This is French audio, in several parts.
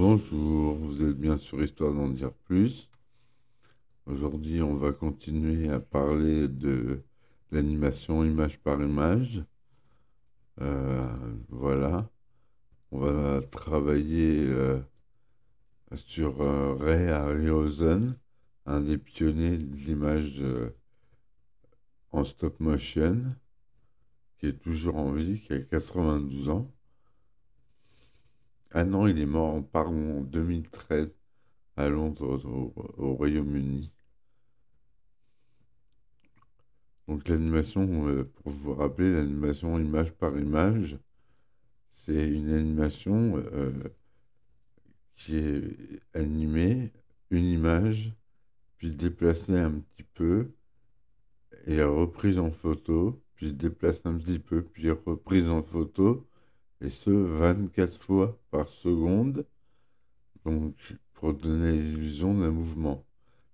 Bonjour, vous êtes bien sur Histoire d'en dire plus. Aujourd'hui, on va continuer à parler de l'animation image par image. Euh, voilà. On va travailler euh, sur euh, Ray Harryhausen, un des pionniers de l'image en stop motion, qui est toujours en vie, qui a 92 ans. Ah non, il est mort en 2013 à Londres, au, Royaume-Uni. Donc l'animation, euh, pour vous rappeler, l'animation image par image, c'est une animation euh, qui est animée, une image, puis déplacée un petit peu, et reprise en photo, puis déplacée un petit peu, puis reprise en photo, et ce 24 fois par seconde, donc pour donner l'illusion d'un mouvement.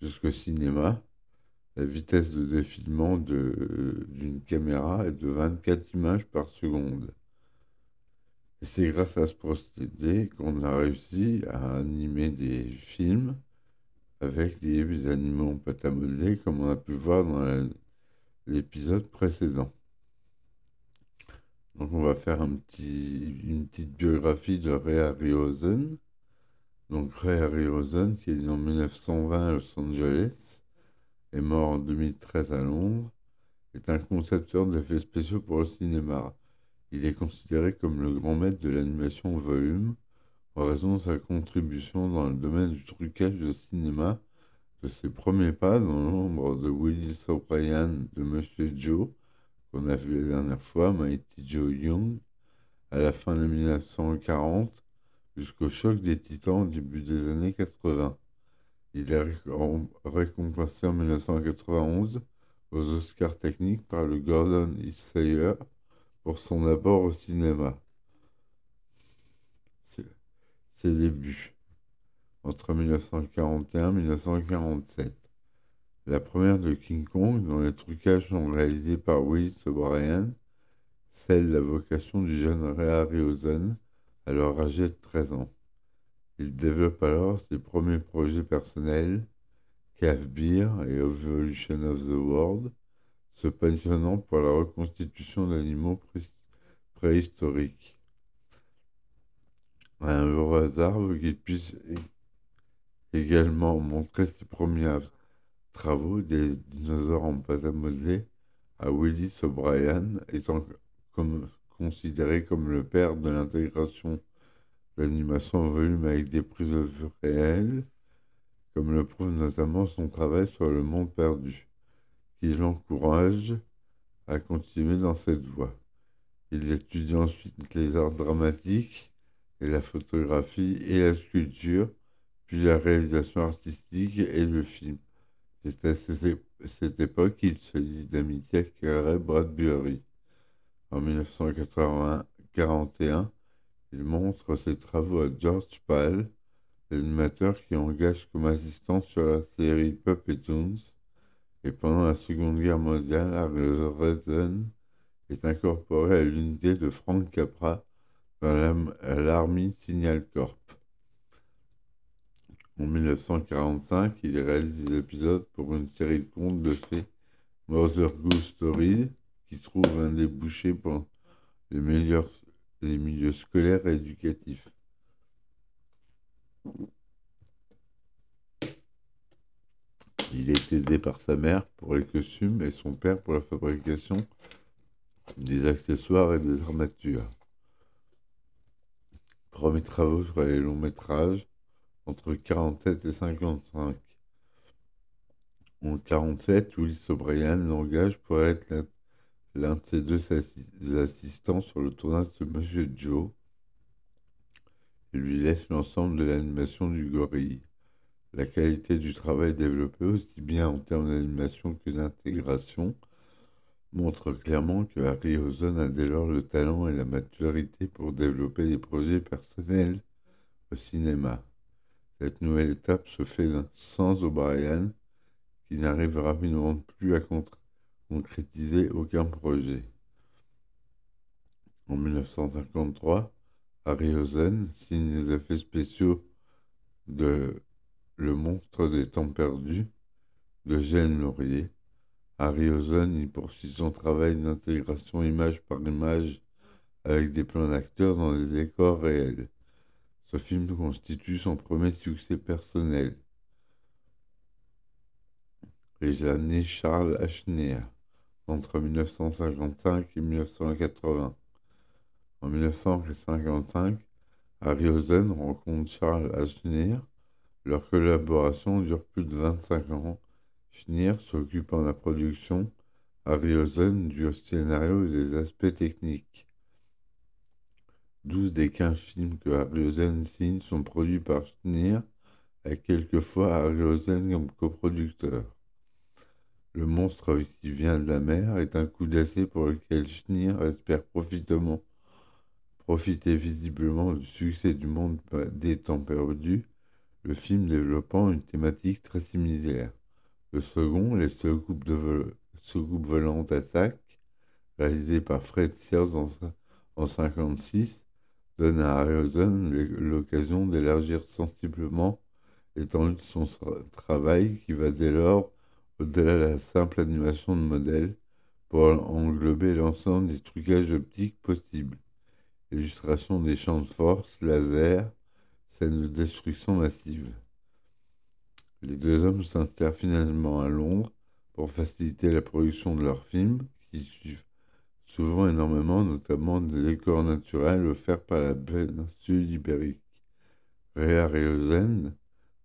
Jusqu'au cinéma, la vitesse de défilement d'une caméra est de 24 images par seconde. Et c'est grâce à ce procédé qu'on a réussi à animer des films avec des animaux modeler, comme on a pu voir dans l'épisode précédent. Donc on va faire une petite biographie de Ray Harryhausen. Donc Ray Harryhausen, qui est né en 1920 à Los Angeles, est mort en 2013 à Londres, est un concepteur d'effets spéciaux pour le cinéma. Il est considéré comme le grand maître de l'animation volume en raison de sa contribution dans le domaine du trucage de cinéma, de ses premiers pas dans l'ombre de Willis O'Brien de Monsieur Joe qu'on a vu la dernière fois, Mighty Joe Young, à la fin de 1940 jusqu'au choc des titans au début des années 80. Il est récompensé en 1991 aux Oscars techniques par le Gordon Sayer pour son apport au cinéma. Ses débuts entre 1941 et 1947. La première de King Kong, dont les trucages sont réalisés par Willis O'Brien, scelle la vocation du jeune Ray Harryhausen, alors âgé de 13 ans. Il développe alors ses premiers projets personnels, Cave Beer et Evolution of the World, se passionnant pour la reconstitution d'animaux préhistoriques. Un heureux hasard veut qu'il puisse également montrer ses premiers travaux des dinosaures en modeler à Willis O'Brien, étant considéré comme le père de l'intégration d'animation en volume avec des prises de vue réelles, comme le prouve notamment son travail sur le monde perdu, qui l'encourage à continuer dans cette voie. Il étudie ensuite les arts dramatiques et la photographie et la sculpture, puis la réalisation artistique et le film. C'est à cette époque qu'il se lie d'amitié avec Ray Bradbury. En 1941, il montre ses travaux à George Pal, l'animateur qui engage comme assistant sur la série Puppet Toons. Et pendant la Seconde Guerre mondiale, Harryhausen est incorporé à l'unité de Frank Capra dans l'Army Signal Corps. En 1945, il réalise des épisodes pour une série de contes de fées, Mother Goose Stories, qui trouve un débouché pour les milieux scolaires et éducatifs. Il est aidé par sa mère pour les costumes et son père pour la fabrication des accessoires et des armatures. Premier travaux sur les longs métrages, entre 47 et 55. En 47, Willis O'Brien l'engage pour être l'un de ses deux assistants sur le tournage de Monsieur Joe et lui laisse l'ensemble de l'animation du gorille. La qualité du travail développé, aussi bien en termes d'animation que d'intégration, montre clairement que Harryhausen a dès lors le talent et la maturité pour développer des projets personnels au cinéma. Cette nouvelle étape se fait sans O'Brien, qui n'arrive rapidement plus à concrétiser aucun projet. En 1953, Harryhausen signe les effets spéciaux de Le monstre des temps perdus de Jeanne Laurier. Harryhausen y poursuit son travail d'intégration image par image avec des plans d'acteurs dans des décors réels. Ce film constitue son premier succès personnel. Les années Charles Ashner, entre 1955 et 1980. En 1955, Harryhausen rencontre Charles Ashner. Leur collaboration dure plus de 25 ans. Schneer s'occupe en la production, Harryhausen du scénario et des aspects techniques. 12 des 15 films que Harryhausen signe sont produits par Schneer, avec quelquefois Harryhausen comme coproducteur. Le monstre qui vient de la mer est un coup d'essai pour lequel Schneer espère profiter visiblement du succès du monde des temps perdus, le film développant une thématique très similaire. Le second, Les soucoupes, de volantes attaque, réalisé par Fred Sears en 1956, donne à Harryhausen l'occasion d'élargir sensiblement l'étendue de son travail qui va dès lors au-delà de la simple animation de modèles pour englober l'ensemble des trucages optiques possibles. Illustration des champs de force, laser, scène de destruction massive. Les deux hommes s'installent finalement à Londres pour faciliter la production de leurs films, qui souvent énormément, notamment des décors naturels offerts par la péninsule ibérique. Réa Réozen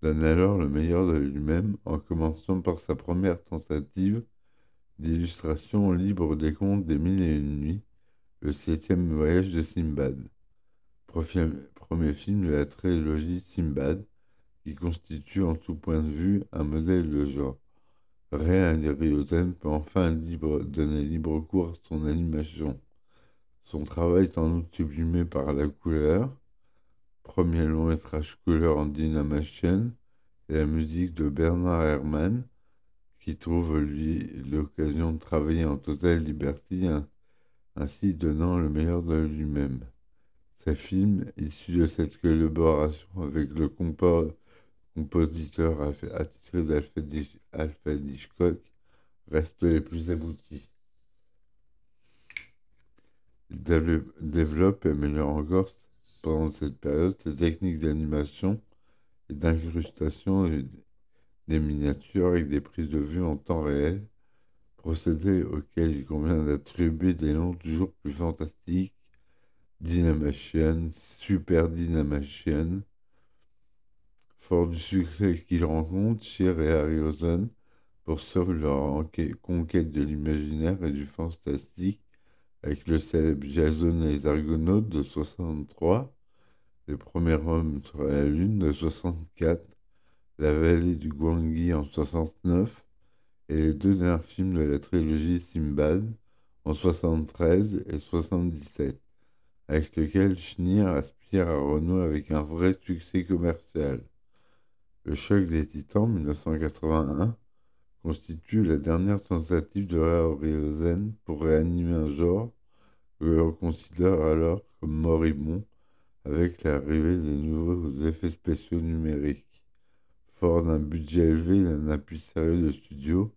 donne alors le meilleur de lui-même en commençant par sa première tentative d'illustration libre des contes des mille et une nuits, le septième voyage de Simbad. Premier film de la trilogie Simbad, qui constitue en tout point de vue un modèle de genre. Harryhausen peut enfin donner libre cours à son animation. Son travail est en outre sublimé par la couleur, premier long métrage couleur en Dynamation, et la musique de Bernard Herrmann, qui trouve lui l'occasion de travailler en totale liberté, ainsi donnant le meilleur de lui-même. Ces films, issus de cette collaboration avec le compositeur attitré d'Alfred Hitchcock, restent les plus aboutis. Il développe et améliore encore pendant cette période ses techniques d'animation et d'incrustation des miniatures avec des prises de vue en temps réel, procédé auquel il convient d'attribuer des noms toujours plus fantastiques, Dynamation, Super Dynamation. Fort du succès qu'ils rencontrent, Cher et Harryhausen poursuivent leur conquête de l'imaginaire et du fantastique avec le célèbre Jason et les Argonautes de 63, le premier homme sur la Lune de 64, La vallée du Gwangi en 69 et les deux derniers films de la trilogie Simbad en 73 et 77, avec lesquels Schneer aspire à renouer avec un vrai succès commercial. Le choc des titans 1981 constitue la dernière tentative de Harryhausen pour réanimer un genre que l'on considère alors comme moribond avec l'arrivée des nouveaux effets spéciaux numériques. Fort d'un budget élevé et d'un appui sérieux de studio,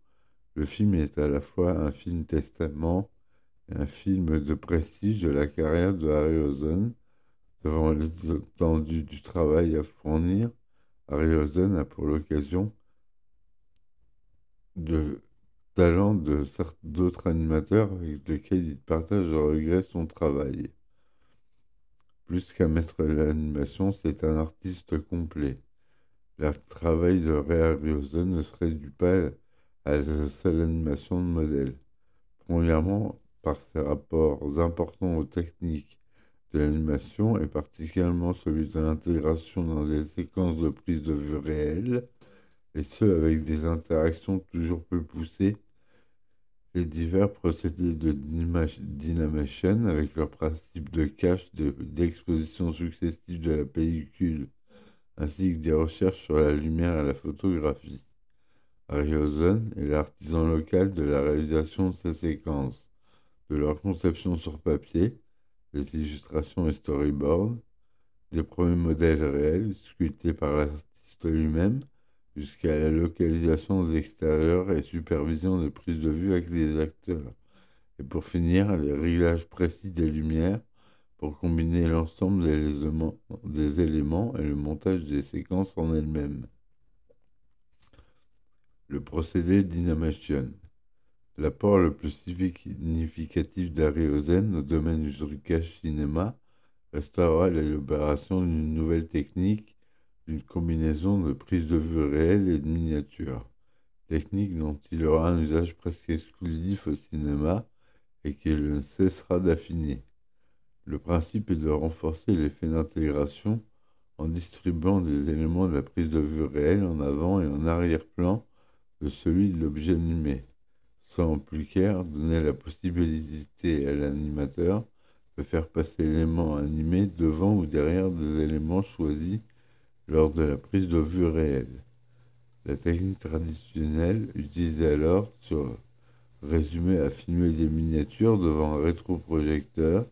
le film est à la fois un film testament et un film de prestige de la carrière de Harryhausen. Devant l'étendue du travail à fournir, Harryhausen a pour l'occasion de talent de d'autres animateurs avec lesquels il partage le regret son travail. Plus qu'un maître de l'animation, c'est un artiste complet. Le travail de Ray Harryhausen ne se réduit pas à la seule animation de modèle. Premièrement, par ses rapports importants aux techniques de l'animation et particulièrement celui de l'intégration dans des séquences de prise de vue réelles, et ce avec des interactions toujours plus poussées les divers procédés de dynamation avec leur principe de cache, d'exposition successive de la pellicule, ainsi que des recherches sur la lumière et la photographie. Harryhausen est l'artisan local de la réalisation de ces séquences, de leur conception sur papier, des illustrations et storyboards, des premiers modèles réels sculptés par l'artiste lui-même, jusqu'à la localisation des extérieurs et supervision de prise de vue avec les acteurs. Et pour finir, les réglages précis des lumières pour combiner l'ensemble des éléments, et le montage des séquences en elles-mêmes. Le procédé Dynamation. L'apport le plus significatif d'Ariosène au domaine du trucage cinéma restera l'élaboration d'une nouvelle technique d'une combinaison de prise de vue réelle et de miniature, technique dont il aura un usage presque exclusif au cinéma et qu'il ne cessera d'affiner. Le principe est de renforcer l'effet d'intégration en distribuant des éléments de la prise de vue réelle en avant et en arrière-plan de celui de l'objet animé, sans plus clair donner la possibilité à l'animateur de faire passer l'élément animé devant ou derrière des éléments choisis lors de la prise de vue réelle. La technique traditionnelle utilisée alors sur résumé à filmer des miniatures devant un rétroprojecteur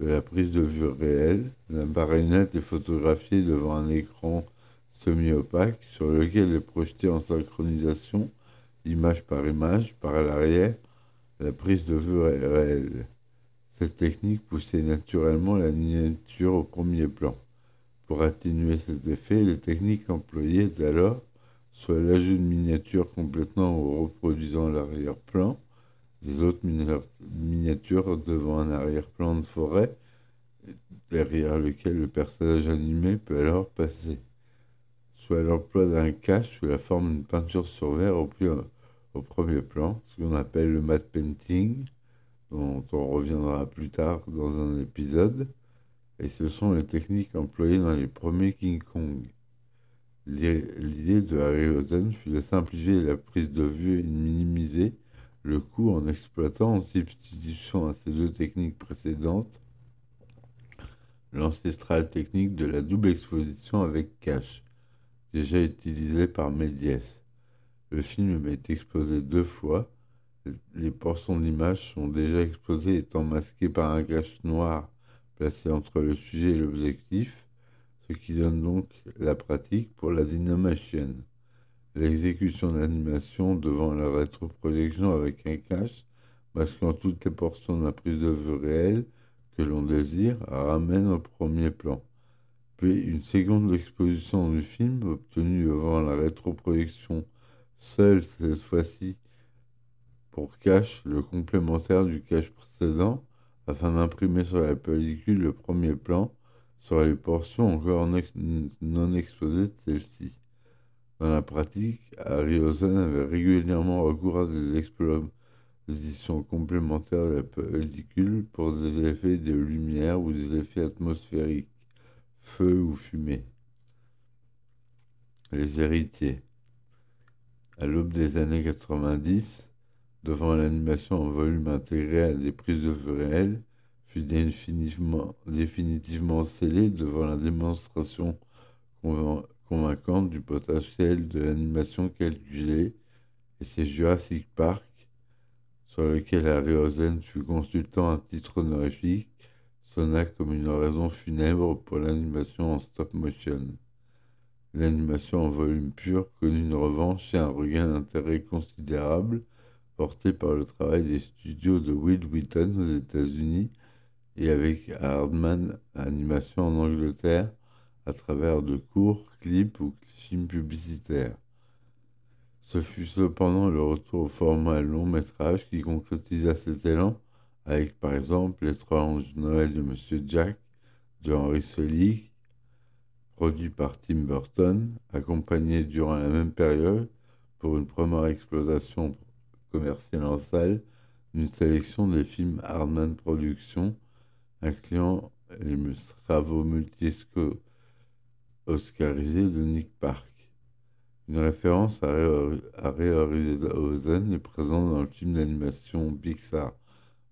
de la prise de vue réelle, la marionnette est photographiée devant un écran semi-opaque sur lequel est projetée en synchronisation, image par image, par l'arrière, la prise de vue réelle. Cette technique poussait naturellement la miniature au premier plan. Pour atténuer cet effet, les techniques employées alors soit l'ajout de miniatures complètement ou reproduisant l'arrière-plan, des autres miniatures devant un arrière-plan de forêt, derrière lequel le personnage animé peut alors passer. Soit l'emploi d'un cache sous la forme d'une peinture sur verre au, au premier plan, ce qu'on appelle le matte painting, dont on reviendra plus tard dans un épisode, et ce sont les techniques employées dans les premiers King Kong. L'idée de Harryhausen fut de simplifier la prise de vue et de minimiser le coût en exploitant en substitution à ces deux techniques précédentes l'ancestrale technique de la double exposition avec cache, déjà utilisée par Méliès. Le film est exposé deux fois. Les portions d'image sont déjà exposées étant masquées par un cache noir placé entre le sujet et l'objectif, ce qui donne donc la pratique pour la dynamation l'exécution d'animation devant la rétroprojection avec un cache masquant toutes les portions de la prise de vue réelle que l'on désire ramène au premier plan. Puis une seconde exposition du film obtenue devant la rétroprojection seule cette fois-ci pour cache le complémentaire du cache précédent afin d'imprimer sur la pellicule le premier plan sur les portions encore non exposées de celle-ci. Dans la pratique, Harryhausen avait régulièrement recours à des expositions complémentaires de la pellicule pour des effets de lumière ou des effets atmosphériques, feu ou fumée. Les héritiers. À l'aube des années 90, devant l'animation en volume intégré à des prises de vue réelles, fut définitivement, définitivement scellé devant la démonstration convaincante du potentiel de l'animation calculée, et c'est Jurassic Park, sur lequel Harryhausen fut consultant à titre honorifique, sonna comme une raison funèbre pour l'animation en stop motion. L'animation en volume pur connut une revanche et un regain d'intérêt considérable porté par le travail des studios de Will Wheaton aux États-Unis et avec Hardman Animation en Angleterre, à travers de courts clips ou films publicitaires. Ce fut cependant le retour au format long métrage qui concrétisa cet élan avec par exemple L'étrange Noël de Monsieur Jack de Henry Selick, produit par Tim Burton, accompagné durant la même période pour une première exploitation commerciale en salle d'une sélection des films Hardman Productions incluant les travaux multiscopes oscarisé de Nick Park. Une référence à Harryhausen est présente dans le film d'animation Pixar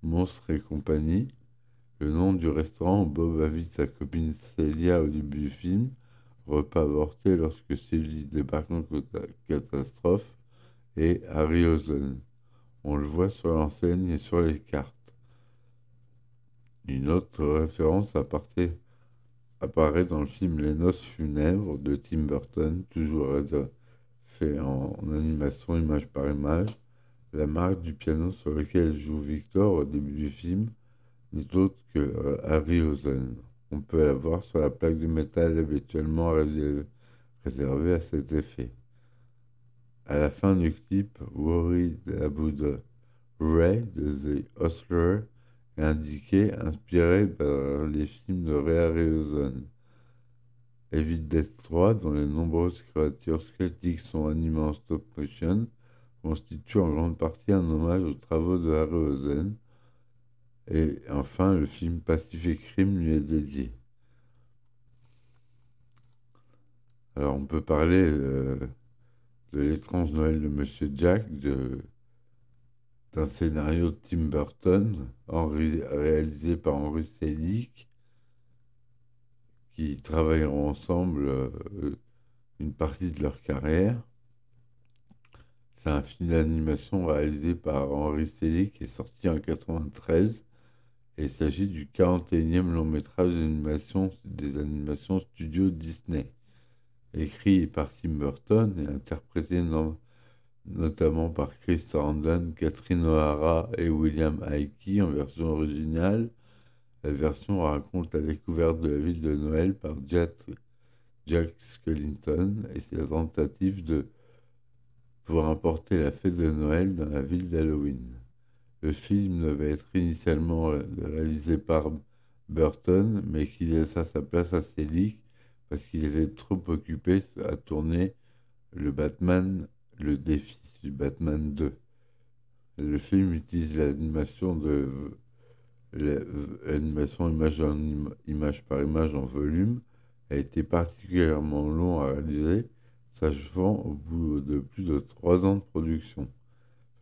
Monstres et compagnie. Le nom du restaurant où Bob invite sa copine Celia au début du film, repas avorté lorsque Celia débarque en catastrophe, et Harryhausen. On le voit sur l'enseigne et sur les cartes. Une autre référence apparaît dans le film Les Noces funèbres de Tim Burton, toujours fait en, animation image par image. La marque du piano sur lequel joue Victor au début du film n'est autre que euh, Harryhausen. On peut la voir sur la plaque de métal habituellement réservée à cet effet. À la fin du clip, Worried About Ray de The Hustler est indiqué inspiré par les films de Ray Harryhausen. Evil Death 3, dont les nombreuses créatures squelettiques sont animées en stop motion, constitue en grande partie un hommage aux travaux de Harryhausen. Et enfin, le film Pacific Rim lui est dédié. Alors, on peut parler euh, de l'étrange Noël de Monsieur Jack, d'un scénario de Tim Burton, réalisé par Henry Selick, qui travailleront ensemble euh, une partie de leur carrière. C'est un film d'animation réalisé par Henry Selick est sorti en 1993. Il s'agit du 41e long métrage d'animation des animations studio Disney écrit par Tim Burton et interprété notamment par Chris Sarandon, Catherine O'Hara et William Hickey en version originale. La version raconte la découverte de la ville de Noël par Jack, Jack Skellington et ses tentatives de pour importer la fête de Noël dans la ville d'Halloween. Le film devait être initialement réalisé par Burton, mais qui laissa sa place à Selig parce qu'il était trop occupé à tourner le Batman, le défi du Batman 2. Le film utilise l'animation de l'animation image, image par image en volume a été particulièrement long à réaliser, s'achevant au bout de plus de trois ans de production.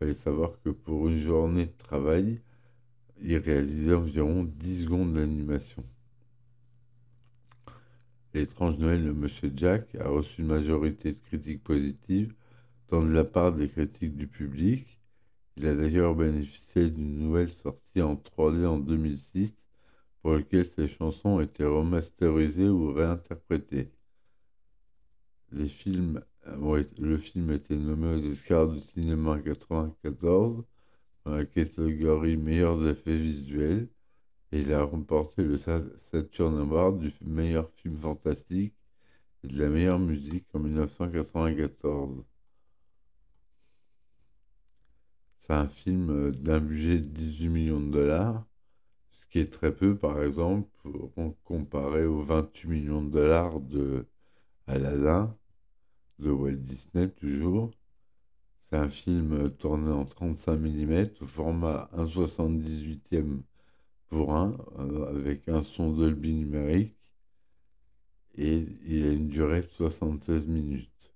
Il fallait savoir que pour une journée de travail, il réalisait environ 10 secondes d'animation. L'étrange Noël de Monsieur Jack a reçu une majorité de critiques positives, tant de la part des critiques du public. Il a d'ailleurs bénéficié d'une nouvelle sortie en 3D en 2006, pour laquelle ses chansons ont été remasterisées ou réinterprétées. Le film a été nommé aux Oscars du cinéma en 1994 dans la catégorie meilleurs effets visuels et il a remporté le Saturn Award du meilleur film fantastique et de la meilleure musique en 1994. C'est un film euh, d'un budget de 18 millions de dollars, ce qui est très peu par exemple comparé aux 28 millions de dollars de Aladdin de Walt Disney toujours. C'est un film tourné en 35 mm au format 1,78e pour un, euh, avec un son Dolby numérique, et il a une durée de 76 minutes.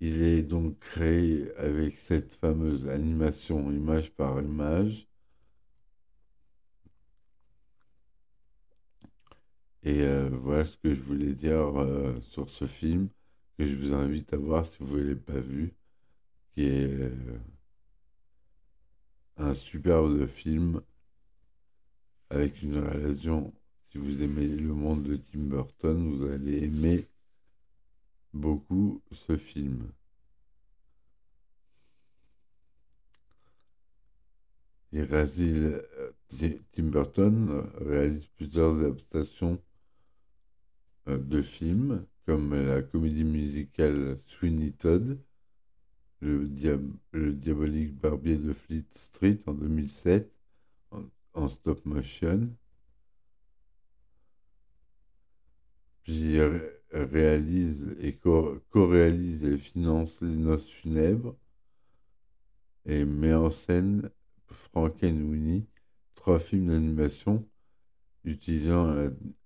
Il est donc créé avec cette fameuse animation image par image. Et euh, voilà ce que je voulais dire euh, sur ce film, que je vous invite à voir si vous ne l'avez pas vu, qui est un superbe film avec une relation, si vous aimez le monde de Tim Burton, vous allez aimer beaucoup ce film. Euh, Tim Burton réalise plusieurs adaptations euh, de films, comme la comédie musicale Sweeney Todd, le, diabolique barbier de Fleet Street en 2007, en stop motion. Puis réalise et co-réalise et finance les noces funèbres et met en scène Frankenweenie, trois films d'animation utilisant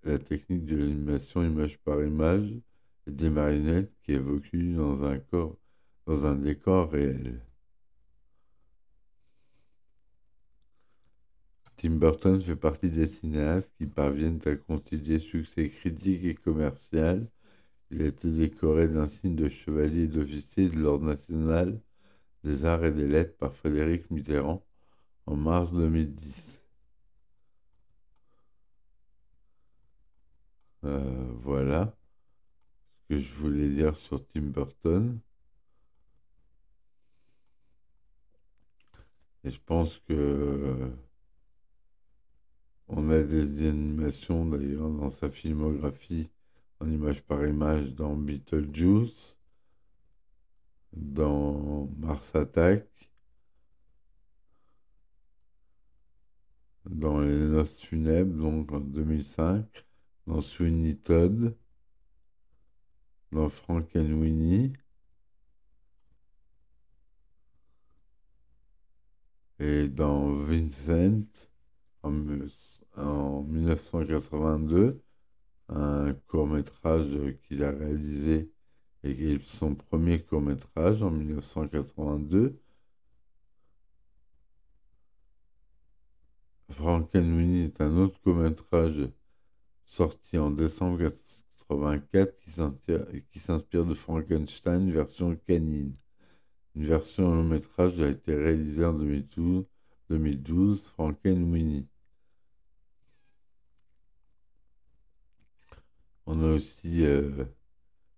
la, technique de l'animation image par image des marionnettes qui évoluent dans un corps, dans un décor réel. Tim Burton fait partie des cinéastes qui parviennent à concilier succès critique et commercial. Il a été décoré d'un signe de chevalier d'officier de l'Ordre national des arts et des lettres par Frédéric Mitterrand en mars 2010. Euh, voilà que je voulais dire sur Tim Burton. Et je pense que on a des animations d'ailleurs dans sa filmographie en image par image dans Beetlejuice, dans Mars Attack, dans Les Noces funèbres, donc en 2005, dans Sweeney Todd, dans Frankenweenie, et dans Vincent en, en 1982, un court métrage qu'il a réalisé et son premier court métrage en 1982. Frankenweenie est un autre court métrage sorti en décembre 1984 qui s'inspire de Frankenstein version canine. Une version long métrage a été réalisée en 2012, 2012 Frankenweenie. On a aussi euh,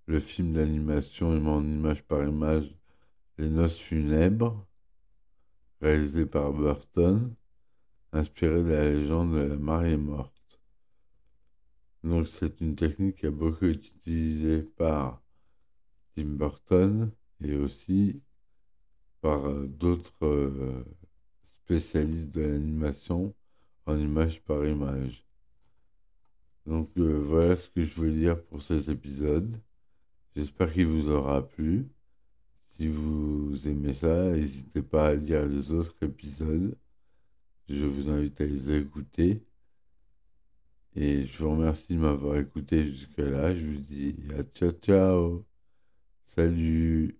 le film d'animation en image par image Les Noces funèbres, réalisé par Burton, inspiré de la légende de la mariée morte. Donc c'est une technique qui a beaucoup été utilisée par Tim Burton et aussi par euh, d'autres euh, spécialistes de l'animation en image par image. Donc euh, voilà ce que je veux dire pour cet épisode. J'espère qu'il vous aura plu. Si vous aimez ça, n'hésitez pas à lire les autres épisodes. Je vous invite à les écouter. Et je vous remercie de m'avoir écouté jusque-là. Je vous dis à ciao ciao. Salut.